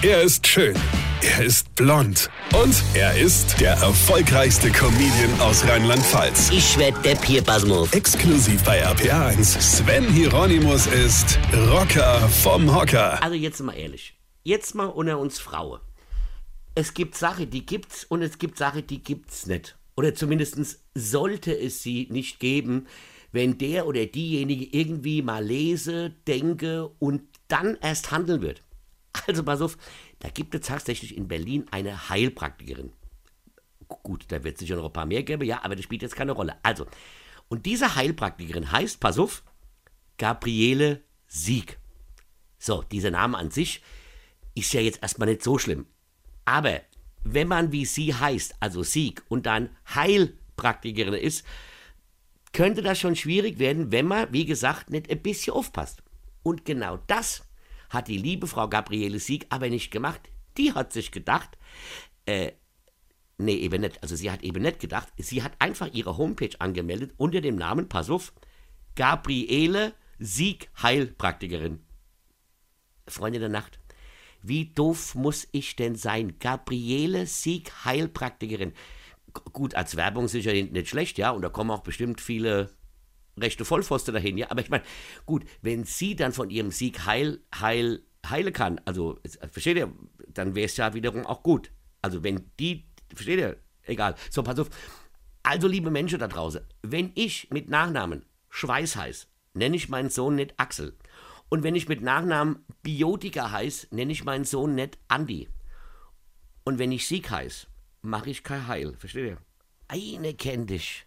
Er ist schön. Er ist blond. Und er ist der erfolgreichste Comedian aus Rheinland-Pfalz. Ich werd der Pierpasmus. Exklusiv bei RPA1. Sven Hieronymus ist Rocker vom Hocker. Also jetzt mal ehrlich. Jetzt mal unter uns Frauen. Es gibt Sachen, die gibt's und es gibt Sachen, die gibt's nicht. Oder zumindest sollte es sie nicht geben, wenn der oder diejenige irgendwie mal lese, denke und dann erst handeln wird. Also pass auf, da gibt es tatsächlich in Berlin eine Heilpraktikerin. Gut, da wird es sicher noch ein paar mehr geben, ja, aber das spielt jetzt keine Rolle. Also, und diese Heilpraktikerin heißt, pass auf, Gabriele Sieg. So, dieser Name an sich ist ja jetzt erstmal nicht so schlimm. Aber wenn man wie sie heißt, also Sieg, und dann Heilpraktikerin ist, könnte das schon schwierig werden, wenn man, wie gesagt, nicht ein bisschen aufpasst. Und genau das hat die liebe Frau Gabriele Sieg aber nicht gemacht. Die hat sich gedacht, äh, nee, eben nicht, also sie hat eben nicht gedacht, sie hat einfach ihre Homepage angemeldet unter dem Namen, pass auf, Gabriele Sieg Heilpraktikerin. Freunde der Nacht, wie doof muss ich denn sein? Gabriele Sieg Heilpraktikerin. G gut, als Werbung sicher nicht schlecht, ja, und da kommen auch bestimmt viele rechte Vollpfosten dahin, ja. Aber ich meine, gut, wenn sie dann von ihrem Sieg heil, heil, heile kann, also, versteht ihr, dann wäre es ja wiederum auch gut. Also, wenn die, versteht ihr, egal. So, pass auf. Also, liebe Menschen da draußen, wenn ich mit Nachnamen Schweiß heiße, nenne ich meinen Sohn nicht Axel. Und wenn ich mit Nachnamen Biotika heiße, nenne ich meinen Sohn nicht Andi. Und wenn ich Sieg heiße, mache ich kein Heil. Versteht ihr? Eine kennt dich.